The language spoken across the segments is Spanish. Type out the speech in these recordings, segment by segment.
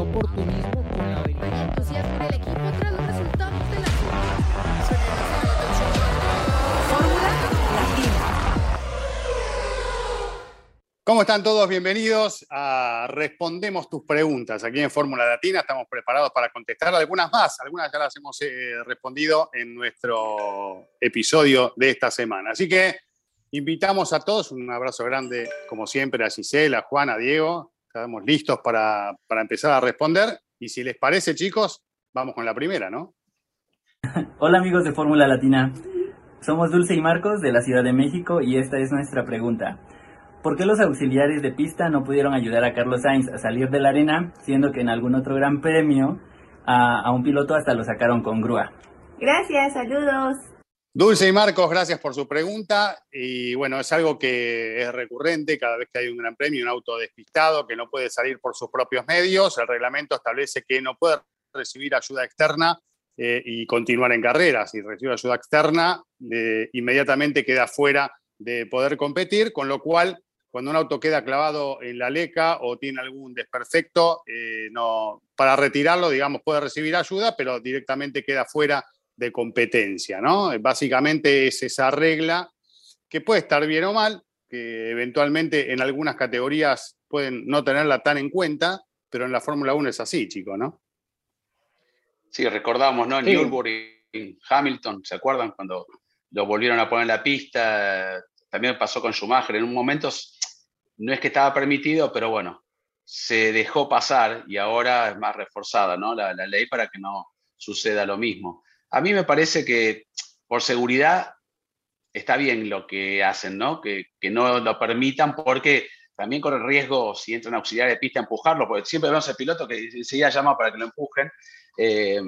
Oportunismo con la habilidad. entusiasmo del equipo tras los resultados de la Fórmula Latina. ¿Cómo están todos? Bienvenidos a Respondemos tus preguntas. Aquí en Fórmula Latina estamos preparados para contestar algunas más. Algunas ya las hemos eh, respondido en nuestro episodio de esta semana. Así que invitamos a todos, un abrazo grande como siempre a Gisela, a Juan, a Diego, Estamos listos para, empezar a responder. Y si les parece, chicos, vamos con la primera, ¿no? Hola amigos de Fórmula Latina. Somos Dulce y Marcos de la Ciudad de México y esta es nuestra pregunta. ¿Por qué los auxiliares de pista no pudieron ayudar a Carlos Sainz a salir de la arena, siendo que en algún otro gran premio a, a un piloto hasta lo sacaron con grúa? Gracias, saludos. Dulce y Marcos, gracias por su pregunta. Y bueno, es algo que es recurrente cada vez que hay un gran premio, un auto despistado que no puede salir por sus propios medios. El reglamento establece que no puede recibir ayuda externa eh, y continuar en carrera. Si recibe ayuda externa, eh, inmediatamente queda fuera de poder competir, con lo cual, cuando un auto queda clavado en la leca o tiene algún desperfecto, eh, no, para retirarlo, digamos, puede recibir ayuda, pero directamente queda fuera de competencia, ¿no? Básicamente es esa regla que puede estar bien o mal, que eventualmente en algunas categorías pueden no tenerla tan en cuenta, pero en la Fórmula 1 es así, chicos, ¿no? Sí, recordamos, ¿no? En Nürburgring, Hamilton, ¿se acuerdan? Cuando lo volvieron a poner en la pista, también pasó con Schumacher. En un momento no es que estaba permitido, pero bueno, se dejó pasar y ahora es más reforzada, ¿no? La, la ley para que no suceda lo mismo. A mí me parece que por seguridad está bien lo que hacen, ¿no? Que, no lo permitan porque también corre riesgo si entra un auxiliar de pista empujarlo, porque siempre vemos al piloto que enseguida llama para que lo empujen. Eh,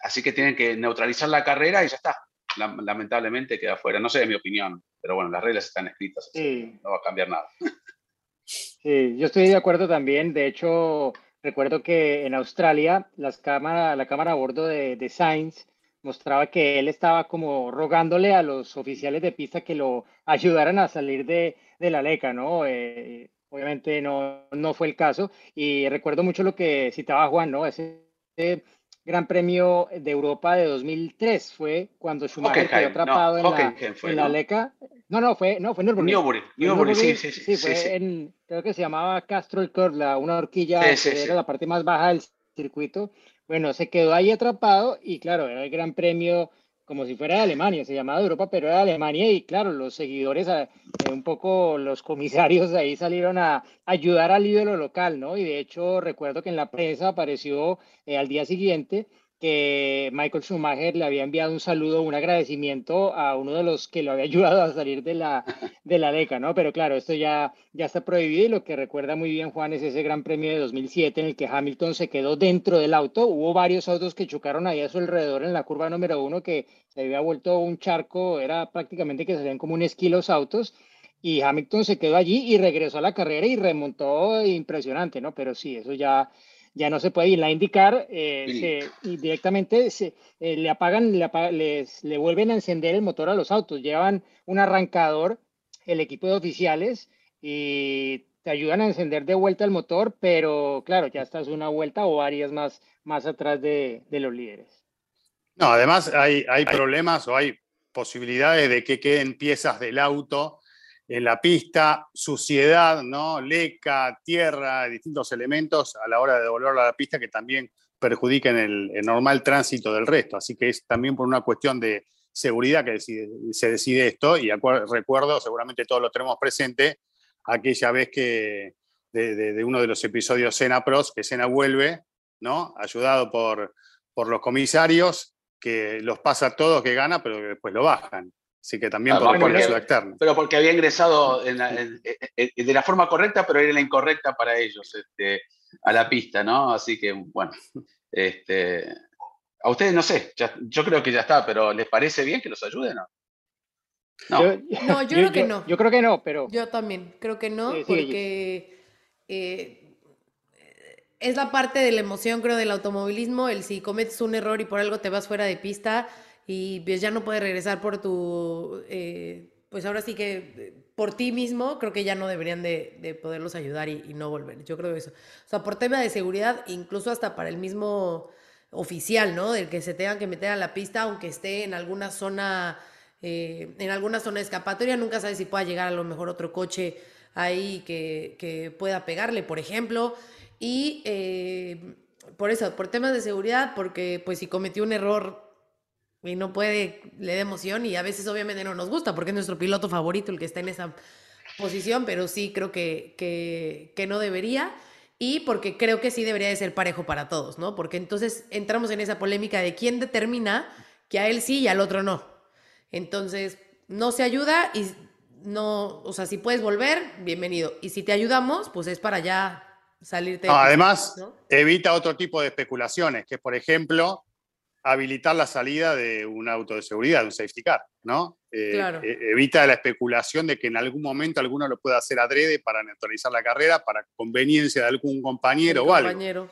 así que tienen que neutralizar la carrera y ya está. Lamentablemente queda fuera. No sé, es mi opinión, pero bueno, las reglas están escritas, así no va a cambiar nada. Sí, yo estoy de acuerdo también. De hecho, recuerdo que en Australia las cámara, la cámara a bordo de, de Sainz mostraba que él estaba como rogándole a los oficiales de pista que lo ayudaran a salir de, la leca, ¿no? Eh, obviamente no, no fue el caso. Y recuerdo mucho lo que citaba Juan, ¿no? Ese, Gran Premio de Europa de 2003 fue cuando Schumacher quedó atrapado en, la, en la leca. No, no, fue, no, fue Nürburgring. Nürburgring, Nürburgring, sí, sí, sí. Sí, fue en, creo que se llamaba Castrol Curve, una horquilla que era la parte más baja del circuito bueno, se quedó ahí atrapado y claro, era el gran premio como si fuera de Alemania, se llamaba Europa, pero era de Alemania y claro, los seguidores, eh, un poco los comisarios ahí salieron a ayudar al ídolo local, ¿no? Y de hecho recuerdo que en la prensa apareció eh, al día siguiente que Michael Schumacher le había enviado un saludo, un agradecimiento a uno de los que lo había ayudado a salir de la, de la DECA, ¿no? Pero claro, esto ya, ya está prohibido y lo que recuerda muy bien Juan es ese gran premio de 2007 en el que Hamilton se quedó dentro del auto. Hubo varios autos que chocaron ahí a su alrededor en la curva número uno que se había vuelto un charco, era prácticamente que salían como un esquí los autos y Hamilton se quedó allí y regresó a la carrera y remontó impresionante, ¿no? Pero sí, eso ya ya no se puede ir. La indicar eh, directamente se, eh, le apagan, le, les, le vuelven a encender el motor a los autos. Llevan un arrancador, el equipo de oficiales, y te ayudan a encender de vuelta el motor, pero claro, ya estás una vuelta o varias más, más atrás de, de los líderes. No, además hay, hay problemas o hay posibilidades de que queden piezas del auto en la pista, suciedad, ¿no? leca, tierra, distintos elementos a la hora de devolverlo a la pista que también perjudican el, normal tránsito del resto. Así que es también por una cuestión de seguridad que se decide esto. Y recuerdo, seguramente todos lo tenemos presente, aquella vez que de, uno de los episodios Sena Pros, que Sena vuelve, ¿no? ayudado por, por los comisarios, que los pasa a todos que gana, pero que después lo bajan. Así que también por porque, externo. Pero porque había ingresado de la forma correcta, pero era la incorrecta para ellos este, a la pista, ¿no? Así que, bueno, este, a ustedes no sé, yo creo que ya está, pero ¿les parece bien que los ayuden? No, no. Yo, creo que no. Yo creo que no, pero... Yo también creo que no, porque eh, es la parte de la emoción, creo, del automovilismo, el si cometes un error y por algo te vas fuera de pista y pues ya no puedes regresar por tu, eh, pues ahora sí que eh, por ti mismo, creo que ya no deberían de, poderlos ayudar y, no volver. Yo creo eso. O sea, por tema de seguridad, incluso hasta para el mismo oficial, ¿no? Del que se tengan que meter a la pista, aunque esté en alguna zona, eh, en alguna zona de escapatoria, nunca sabes si pueda llegar a lo mejor otro coche ahí que, que pueda pegarle, por ejemplo. Y por eso, por temas de seguridad, porque pues si cometió un error y no puede, le da emoción y a veces obviamente no nos gusta porque es nuestro piloto favorito el que está en esa posición, pero sí creo que, que, no debería y porque creo que sí debería de ser parejo para todos, ¿no? Porque entonces entramos en esa polémica de quién determina que a él sí y al otro no. Entonces, no se ayuda y no, o sea, si puedes volver, bienvenido. Y si te ayudamos, pues es para ya salirte. además, evita otro tipo de especulaciones, que por ejemplo, habilitar la salida de un auto de seguridad, de un safety car, ¿no? Eh, eh, evita la especulación de que en algún momento alguno lo pueda hacer adrede para neutralizar la carrera, para conveniencia de algún compañero o algo. Compañero.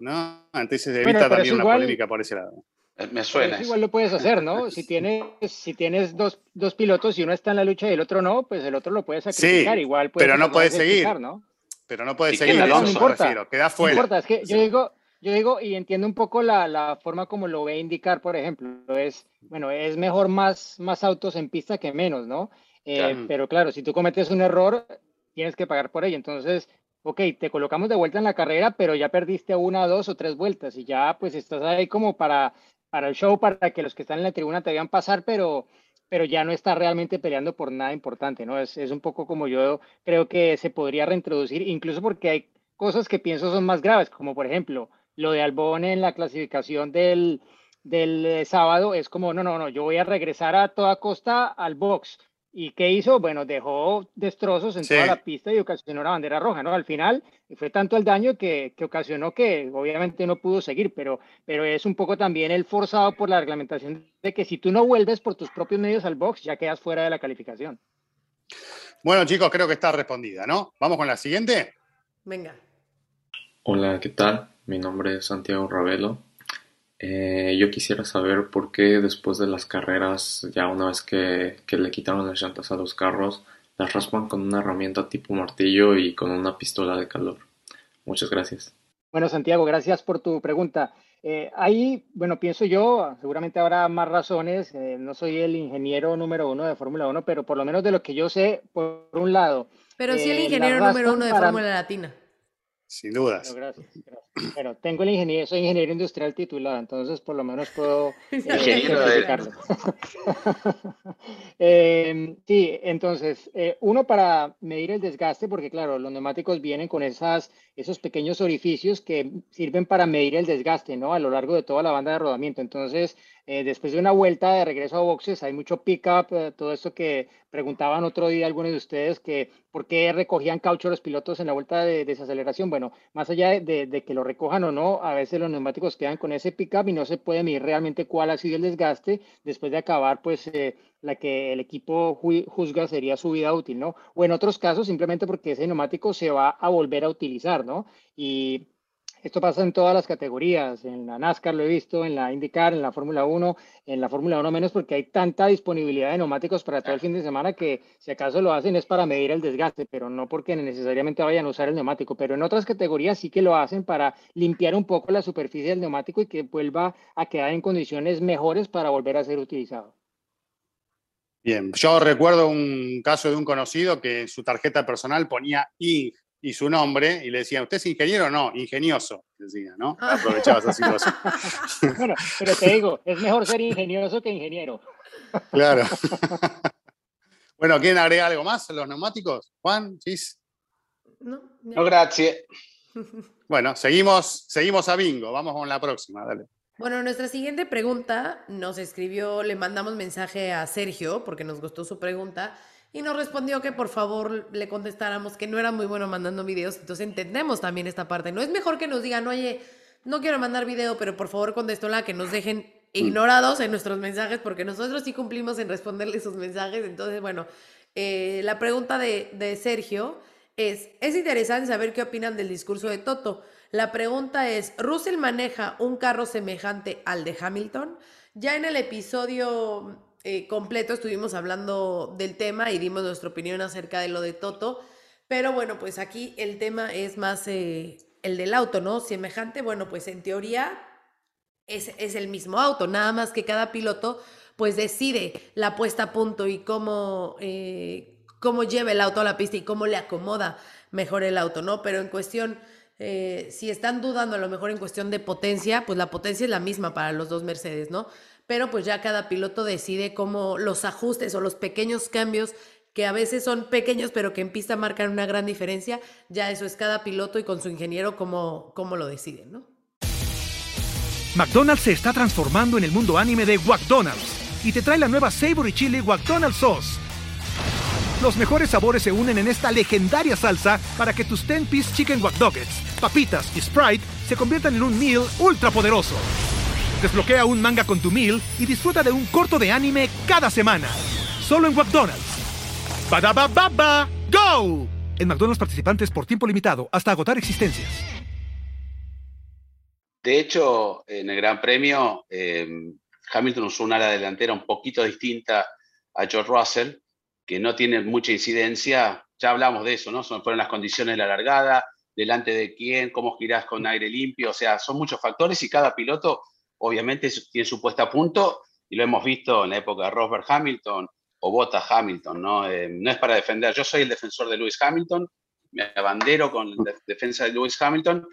¿no? Entonces evita también una polémica por ese lado. Eh, me suena. igual lo puedes hacer, ¿no? Si tienes, si tienes dos, dos, pilotos y uno está en la lucha y el otro no, pues el otro lo puedes sacrificar. Sí, igual pero no puedes seguir. ¿no? Pero no puedes seguir, no, importa, queda fuera. No importa, es que yo digo, yo digo, y entiendo un poco la, la, forma como lo voy a indicar, por ejemplo, es, bueno, es mejor más, más autos en pista que menos, ¿no? Eh, pero claro, si tú cometes un error, tienes que pagar por ello. Entonces, ok, te colocamos de vuelta en la carrera, pero ya perdiste una, dos o tres vueltas y ya pues estás ahí como para, para el show, para que los que están en la tribuna te vean pasar, pero, pero ya no estás realmente peleando por nada importante, ¿no? Es, es un poco como yo creo que se podría reintroducir, incluso porque hay cosas que pienso son más graves, como por ejemplo, lo de Albón en la clasificación del, del eh, sábado es como, no, no, no, yo voy a regresar a toda costa al box. ¿Y qué hizo? Bueno, dejó destrozos en toda la pista y ocasionó una bandera roja, ¿no? Al final fue tanto el daño que, que, ocasionó que obviamente no pudo seguir, pero, pero es un poco también el forzado por la reglamentación de que si tú no vuelves por tus propios medios al box, ya quedas fuera de la calificación. Bueno, chicos, creo que está respondida, ¿no? ¿Vamos con la siguiente? Venga. Hola, ¿qué tal? Mi nombre es Santiago Ravelo. Eh, yo quisiera saber por qué después de las carreras, ya una vez que, que, le quitaron las llantas a los carros, las raspan con una herramienta tipo martillo y con una pistola de calor. Muchas gracias. Bueno, Santiago, gracias por tu pregunta. Eh, ahí, bueno, pienso yo, seguramente habrá más razones. Eh, no soy el ingeniero número uno de Fórmula 1, pero por lo menos de lo que yo sé, por un lado. Pero sí el ingeniero número uno de Fórmula Latina. Sin dudas. gracias, Bueno, tengo el ingeniero, soy ingeniero industrial titulado, entonces por lo menos puedo eh, eh, sí, entonces, eh, uno para medir el desgaste, porque claro, los neumáticos vienen con esas, esos pequeños orificios que sirven para medir el desgaste, ¿no? A lo largo de toda la banda de rodamiento. Entonces, eh, después de una vuelta de regreso a boxes, hay mucho pick-up, eh, todo esto que preguntaban otro día algunos de ustedes, que por qué recogían caucho los pilotos en la vuelta de, desaceleración. Bueno, más allá de, que lo recojan o no, a veces los neumáticos quedan con ese pick-up y no se puede medir realmente cuál ha sido el desgaste después de acabar, pues, eh, la que el equipo juzga sería su vida útil, ¿no? O en otros casos, simplemente porque ese neumático se va a volver a utilizar, ¿no? Y esto pasa en todas las categorías, en la NASCAR lo he visto, en la IndyCar, en la Fórmula 1, en la Fórmula 1 menos porque hay tanta disponibilidad de neumáticos para todo el fin de semana que si acaso lo hacen es para medir el desgaste, pero no porque necesariamente vayan a usar el neumático, pero en otras categorías sí que lo hacen para limpiar un poco la superficie del neumático y que vuelva a quedar en condiciones mejores para volver a ser utilizado. Bien, yo recuerdo un caso de un conocido que en su tarjeta personal ponía ING y su nombre y le decían, ¿usted es ingeniero o no? Ingenioso, decía, ¿no? Ah. Aprovechaba esa situación. bueno, pero te digo, es mejor ser ingenioso que ingeniero. claro. bueno, ¿quieren agregar algo más los neumáticos? Juan, Chis. No, no gracias. Bueno, seguimos, seguimos a bingo. Vamos con la próxima, dale. Bueno, nuestra siguiente pregunta nos escribió, le mandamos mensaje a Sergio porque nos gustó su pregunta y nos respondió que por favor le contestáramos que no era muy bueno mandando videos, entonces entendemos también esta parte. No es mejor que nos digan, oye, no quiero mandar video, pero por favor contéstola, que nos dejen ignorados en nuestros mensajes porque nosotros sí cumplimos en responderle sus mensajes. Entonces, bueno, eh, la pregunta de, de Sergio es, es interesante saber qué opinan del discurso de Toto. La pregunta es, ¿Russell maneja un carro semejante al de Hamilton? Ya en el episodio eh, completo estuvimos hablando del tema y dimos nuestra opinión acerca de lo de Toto, pero bueno, pues aquí el tema es más eh, el del auto, ¿no? Semejante, bueno, pues en teoría es, es, el mismo auto, nada más que cada piloto pues decide la puesta a punto y cómo, eh, cómo lleva el auto a la pista y cómo le acomoda mejor el auto, ¿no? Pero en cuestión eh, si están dudando a lo mejor en cuestión de potencia, pues la potencia es la misma para los dos Mercedes, ¿no? Pero pues ya cada piloto decide cómo los ajustes o los pequeños cambios que a veces son pequeños pero que en pista marcan una gran diferencia, ya eso es cada piloto y con su ingeniero cómo, cómo lo deciden, ¿no? McDonald's se está transformando en el mundo anime de McDonald's y te trae la nueva Savory Chili McDonald's Sauce los mejores sabores se unen en esta legendaria salsa para que tus 10-piece chicken wack papitas y Sprite se conviertan en un meal ultra poderoso. Desbloquea un manga con tu meal y disfruta de un corto de anime cada semana. Solo en McDonald's. ba baba go! En McDonald's participantes por tiempo limitado hasta agotar existencias. De hecho, en el Gran Premio, eh, Hamilton usó una ala delantera un poquito distinta a George Russell que no tiene mucha incidencia, ya hablamos de eso, ¿no? Son, fueron las condiciones de la largada, delante de quién, cómo girás con aire limpio, o sea, son muchos factores y cada piloto obviamente tiene su puesta a punto y lo hemos visto en la época de Rosberg Hamilton o Bottas Hamilton, ¿no? Eh, no es para defender, yo soy el defensor de Lewis Hamilton, me abandero con la defensa de Lewis Hamilton,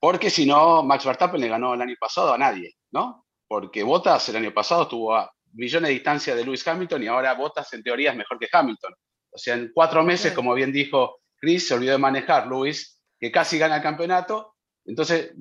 porque si no, Max Verstappen le ganó el año pasado a nadie, ¿no? Porque Bottas el año pasado estuvo a millones de distancia de Lewis Hamilton y ahora Bottas en teoría es mejor que Hamilton. O sea, en cuatro meses, como bien dijo Chris, se olvidó de manejar Lewis, que casi gana el campeonato. Entonces,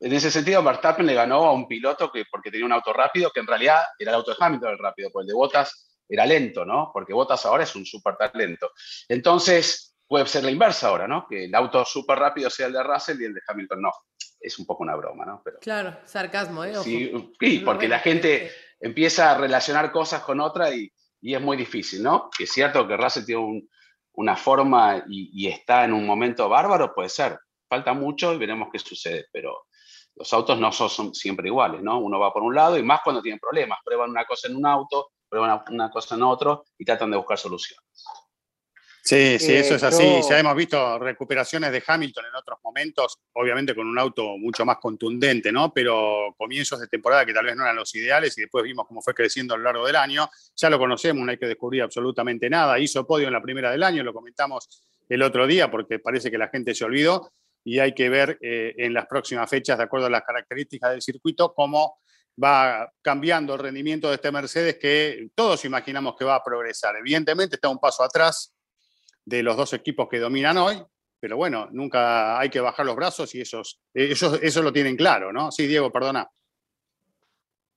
en ese sentido, Verstappen le ganó a un piloto que, porque tenía un auto rápido, que en realidad era el auto de Hamilton el rápido, porque el de Bottas era lento, ¿no? Porque Bottas ahora es un súper talento. Entonces, puede ser la inversa ahora, ¿no? Que el auto súper rápido sea el de Russell y el de Hamilton no. Es un poco una broma, ¿no? Pero, claro, sarcasmo, ¿eh? Sí, porque la gente empieza a relacionar cosas con otras y, es muy difícil, ¿no? Es cierto que Russell tiene una forma y, está en un momento bárbaro, puede ser. Falta mucho y veremos qué sucede, pero los autos no son, siempre iguales, ¿no? Uno va por un lado y más cuando tienen problemas. Prueban una cosa en un auto, prueban una cosa en otro y tratan de buscar soluciones. Sí, sí, eso es así. Ya hemos visto recuperaciones de Hamilton en otros momentos, obviamente con un auto mucho más contundente, ¿no? Pero comienzos de temporada que tal vez no eran los ideales y después vimos cómo fue creciendo a lo largo del año. Ya lo conocemos, no hay que descubrir absolutamente nada. Hizo podio en la primera del año, lo comentamos el otro día porque parece que la gente se olvidó y hay que ver eh, en las próximas fechas, de acuerdo a las características del circuito, cómo va cambiando el rendimiento de este Mercedes que todos imaginamos que va a progresar. Evidentemente está un paso atrás de los dos equipos que dominan hoy, pero bueno, nunca hay que bajar los brazos y esos, eso, eso lo tienen claro, ¿no? Sí, Diego, perdona.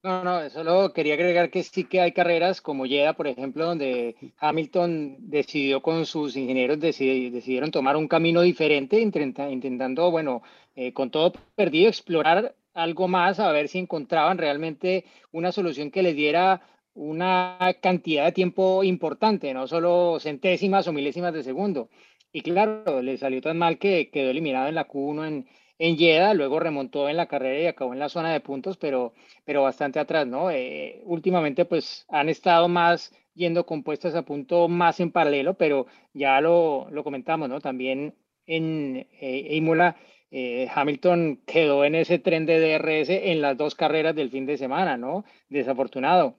No, no, solo quería agregar que sí que hay carreras como Jeddah, por ejemplo, donde Hamilton decidió con sus ingenieros, decidieron tomar un camino diferente, intentando, bueno, eh, con todo perdido, explorar algo más, a ver si encontraban realmente una solución que les diera una cantidad de tiempo importante, no solo centésimas o milésimas de segundo. Y claro, le salió tan mal que quedó eliminado en la Q1 en, en Jeddah, luego remontó en la carrera y acabó en la zona de puntos, pero, pero bastante atrás, ¿no? Eh, últimamente pues han estado más yendo compuestas a punto más en paralelo, pero ya lo, lo comentamos, ¿no? También en eh, Imola, eh, Hamilton quedó en ese tren de DRS en las dos carreras del fin de semana, ¿no? Desafortunado.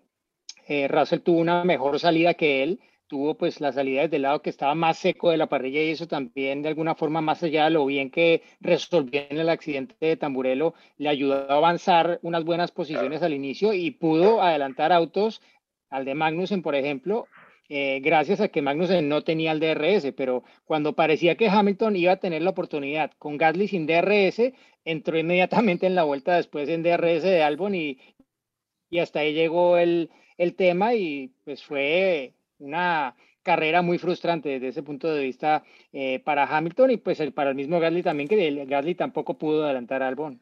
Eh, Russell tuvo una mejor salida que él, tuvo pues la salida desde el lado que estaba más seco de la parrilla y eso también de alguna forma más allá de lo bien que resolvió en el accidente de Tamburelo, le ayudó a avanzar unas buenas posiciones al inicio y pudo adelantar autos al de Magnussen, por ejemplo, eh, gracias a que Magnussen no tenía el DRS, pero cuando parecía que Hamilton iba a tener la oportunidad con Gasly sin DRS, entró inmediatamente en la vuelta después en DRS de Albon y, y hasta ahí llegó el, el tema y pues fue una carrera muy frustrante desde ese punto de vista eh, para Hamilton y pues para el mismo Gasly también, que el tampoco pudo adelantar a Albon.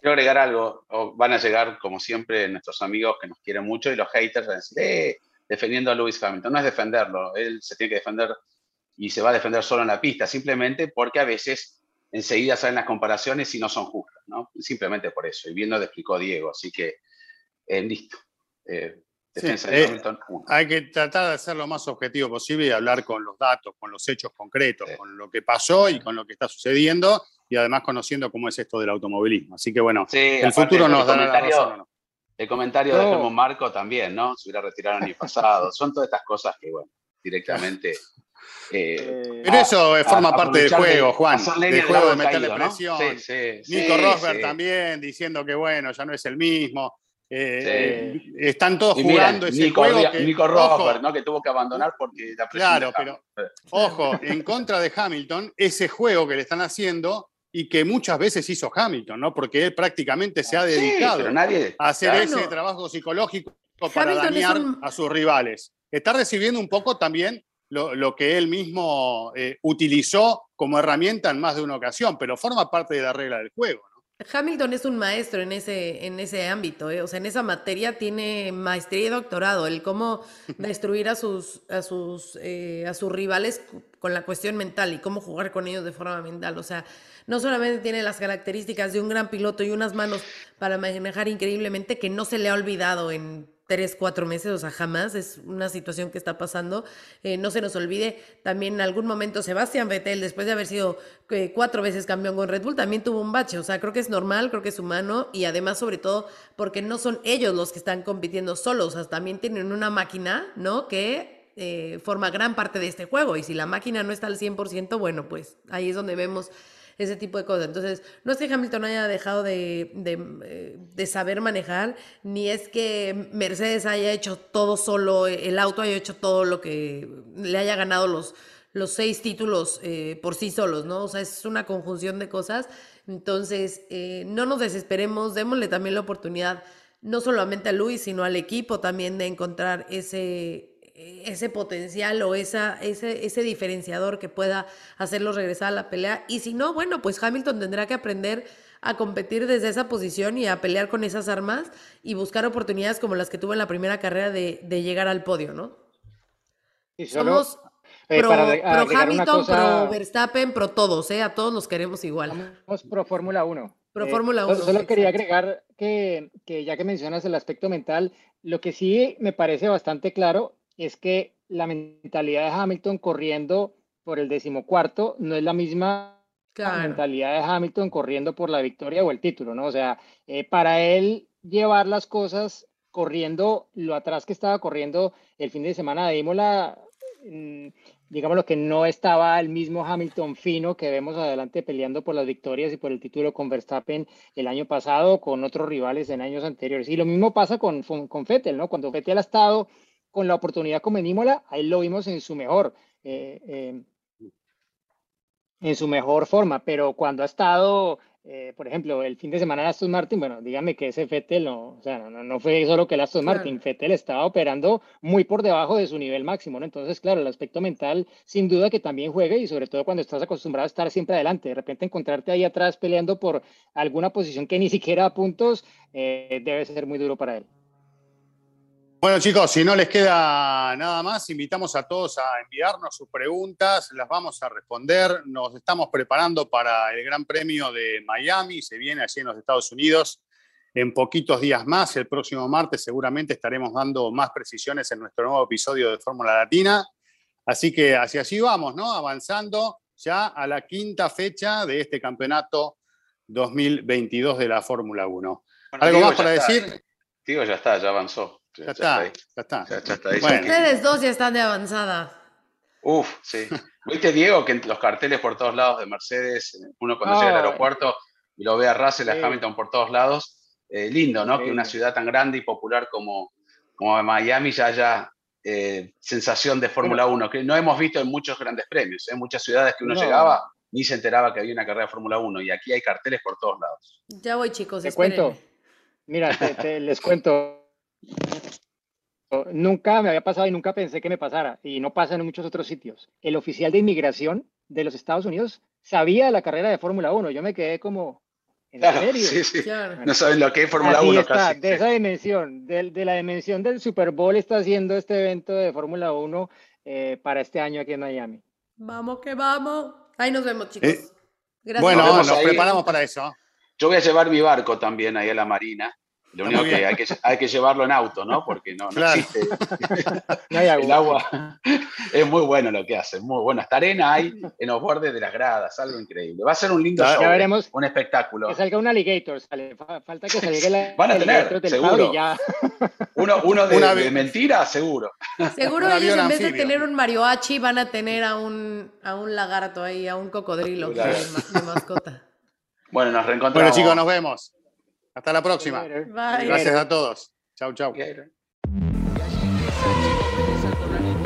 Quiero agregar algo, van a llegar como siempre nuestros amigos que nos quieren mucho y los haters van a decir, eh, defendiendo a Lewis Hamilton. No es defenderlo, él se tiene que defender y se va a defender solo en la pista, simplemente porque a veces enseguida salen las comparaciones y no son justas, ¿no? Simplemente por eso, y bien lo explicó Diego, así que eh, listo. Eh, eh, hay que tratar de ser lo más objetivo posible y hablar con los datos, con los hechos concretos, con lo que pasó y con lo que está sucediendo y además conociendo cómo es esto del automovilismo. Así que bueno, el futuro nos dará la razón. El comentario de Helmut Marco también, ¿no? Se hubiera retirado el año pasado. Son todas estas cosas que, bueno, directamente. Eh, Pero eso forma parte del juego, Juan. Del juego de meterle presión. Nico Rosberg también diciendo que, bueno, ya no es el mismo. Eh, están todos jugando ese Nico, juego. Que, Nico Rosberg, ¿no? que tuvo que abandonar porque la Claro, pero ojo, en contra de Hamilton, ese juego que le están haciendo y que muchas veces hizo Hamilton, ¿no? Porque él prácticamente se ha dedicado a hacer ese trabajo psicológico para dañar a sus rivales. Está recibiendo un poco también lo, que él mismo eh, utilizó como herramienta en más de una ocasión, pero forma parte de la regla del juego. Hamilton es un maestro en ese, en ese ámbito, ¿eh? o sea, en esa materia tiene maestría y doctorado, el cómo destruir a sus, a sus, eh, a sus rivales con la cuestión mental y cómo jugar con ellos de forma mental. O sea, no solamente tiene las características de un gran piloto y unas manos para manejar increíblemente que no se le ha olvidado en tres, cuatro meses, o sea, jamás es una situación que está pasando. Eh, no se nos olvide, también en algún momento Sebastián Vettel, después de haber sido eh, cuatro veces campeón con Red Bull, también tuvo un bache, o sea, creo que es normal, creo que es humano y además sobre todo porque no son ellos los que están compitiendo solos, o sea, también tienen una máquina, ¿no? Que eh, forma gran parte de este juego y si la máquina no está al 100%, bueno, pues ahí es donde vemos ese tipo de cosas. Entonces, no es que Hamilton haya dejado de, eh, de, saber manejar, ni es que Mercedes haya hecho todo solo, el auto haya hecho todo lo que le haya ganado los, los seis títulos eh, por sí solos, ¿no? O sea, es una conjunción de cosas. Entonces, eh, no nos desesperemos, démosle también la oportunidad, no solamente a Luis, sino al equipo también de encontrar ese, ese potencial o esa, ese, ese diferenciador que pueda hacerlo regresar a la pelea. Y si no, bueno, pues Hamilton tendrá que aprender a competir desde esa posición y a pelear con esas armas y buscar oportunidades como las que tuvo en la primera carrera de, llegar al podio, ¿no? Somos eh, pro, Hamilton, pro Verstappen, pro todos, ¿eh? A todos los queremos igual. Somos pro Fórmula 1. Pro eh, Fórmula 1. Solo quería agregar que, que ya que mencionas el aspecto mental, lo que sí me parece bastante claro es que la mentalidad de Hamilton corriendo por el decimocuarto no es la misma mentalidad de Hamilton corriendo por la victoria o el título, ¿no? O sea, eh, para él llevar las cosas corriendo lo atrás que estaba corriendo el fin de semana de Imola, mm, digamos lo que no estaba el mismo Hamilton fino que vemos adelante peleando por las victorias y por el título con Verstappen el año pasado, con otros rivales en años anteriores. Y lo mismo pasa con, con Fettel, ¿no? Cuando Fettel ha estado con la oportunidad como en ahí lo vimos en su mejor, eh, eh, en su mejor forma, pero cuando ha estado, eh, por ejemplo, el fin de semana de Aston Martin, bueno, dígame que ese Fettel no, o sea, no, no fue solo que el Aston Martin, Fettel estaba operando muy por debajo de su nivel máximo, ¿no? Entonces, claro, el aspecto mental, sin duda que también juega y sobre todo cuando estás acostumbrado a estar siempre adelante, de repente encontrarte ahí atrás peleando por alguna posición que ni siquiera a puntos, debe ser muy duro para él. Bueno chicos, si no les queda nada más, invitamos a todos a enviarnos sus preguntas, las vamos a responder. Nos estamos preparando para el Gran Premio de Miami, se viene allí en los Estados Unidos en poquitos días más. El próximo martes seguramente estaremos dando más precisiones en nuestro nuevo episodio de Fórmula Latina. Así que hacia allí vamos, ¿no? Avanzando ya a la quinta fecha de este campeonato 2022 de la Fórmula 1. ¿Algo más para decir? Digo, ya está, ya avanzó. Ya, está, ya está. Ustedes dos ya están de avanzada. Uf, sí. ¿Viste, Diego, que los carteles por todos lados de Mercedes, uno cuando llega al aeropuerto y lo ve a Russell, a Hamilton por todos lados? Eh, lindo, ¿no? Que una ciudad tan grande y popular como, como Miami ya haya eh, sensación de Fórmula 1, que no hemos visto en muchos grandes premios. En ¿eh? muchas ciudades que uno llegaba ni se enteraba que había una carrera de Fórmula 1 y aquí hay carteles por todos lados. Ya voy, chicos. Te cuento. Mira, les cuento. Nunca me había pasado y nunca pensé que me pasara, y no pasa en muchos otros sitios. El oficial de inmigración de los Estados Unidos sabía la carrera de Fórmula 1. Yo me quedé como, ¿en serio? Sí, sí. No saben lo que es Fórmula 1 casi. De esa dimensión, de, la dimensión del Super Bowl está haciendo este evento de Fórmula 1 eh, para este año aquí en Miami. Vamos que vamos. Ahí nos vemos, chicos. Eh, Gracias. Bueno, nos preparamos para eso. Yo voy a llevar mi barco también ahí a la marina lo único que hay, que hay que llevarlo en auto, ¿no? Porque no, no existe. El agua es muy bueno lo que hace, muy bueno. Esta arena hay en los bordes de las gradas, algo increíble. Va a ser un lindo show, ya veremos un espectáculo. Que salga un alligator, sale. falta que salga el Van a tener, seguro. Uno, uno de, mentira, seguro. Seguro ellos en vez de tener un mariachi van a tener a un, a un lagarto ahí, a un cocodrilo de mascota. Bueno, nos reencontramos. Bueno, chicos, nos vemos. Hasta la próxima. Gracias a todos. Chau, chau.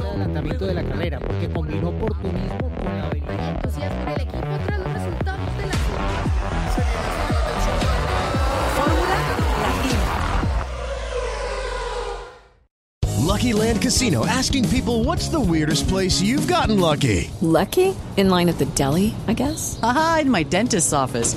adelantamiento de la carrera porque combinó oportunismo con la habilidad. entusiasmo en el equipo tras los resultados de la Fórmula Latina. Lucky Land Casino asking people what's the weirdest place you've gotten lucky? Lucky? In line at the deli, I guess. Aha, in my dentist's office.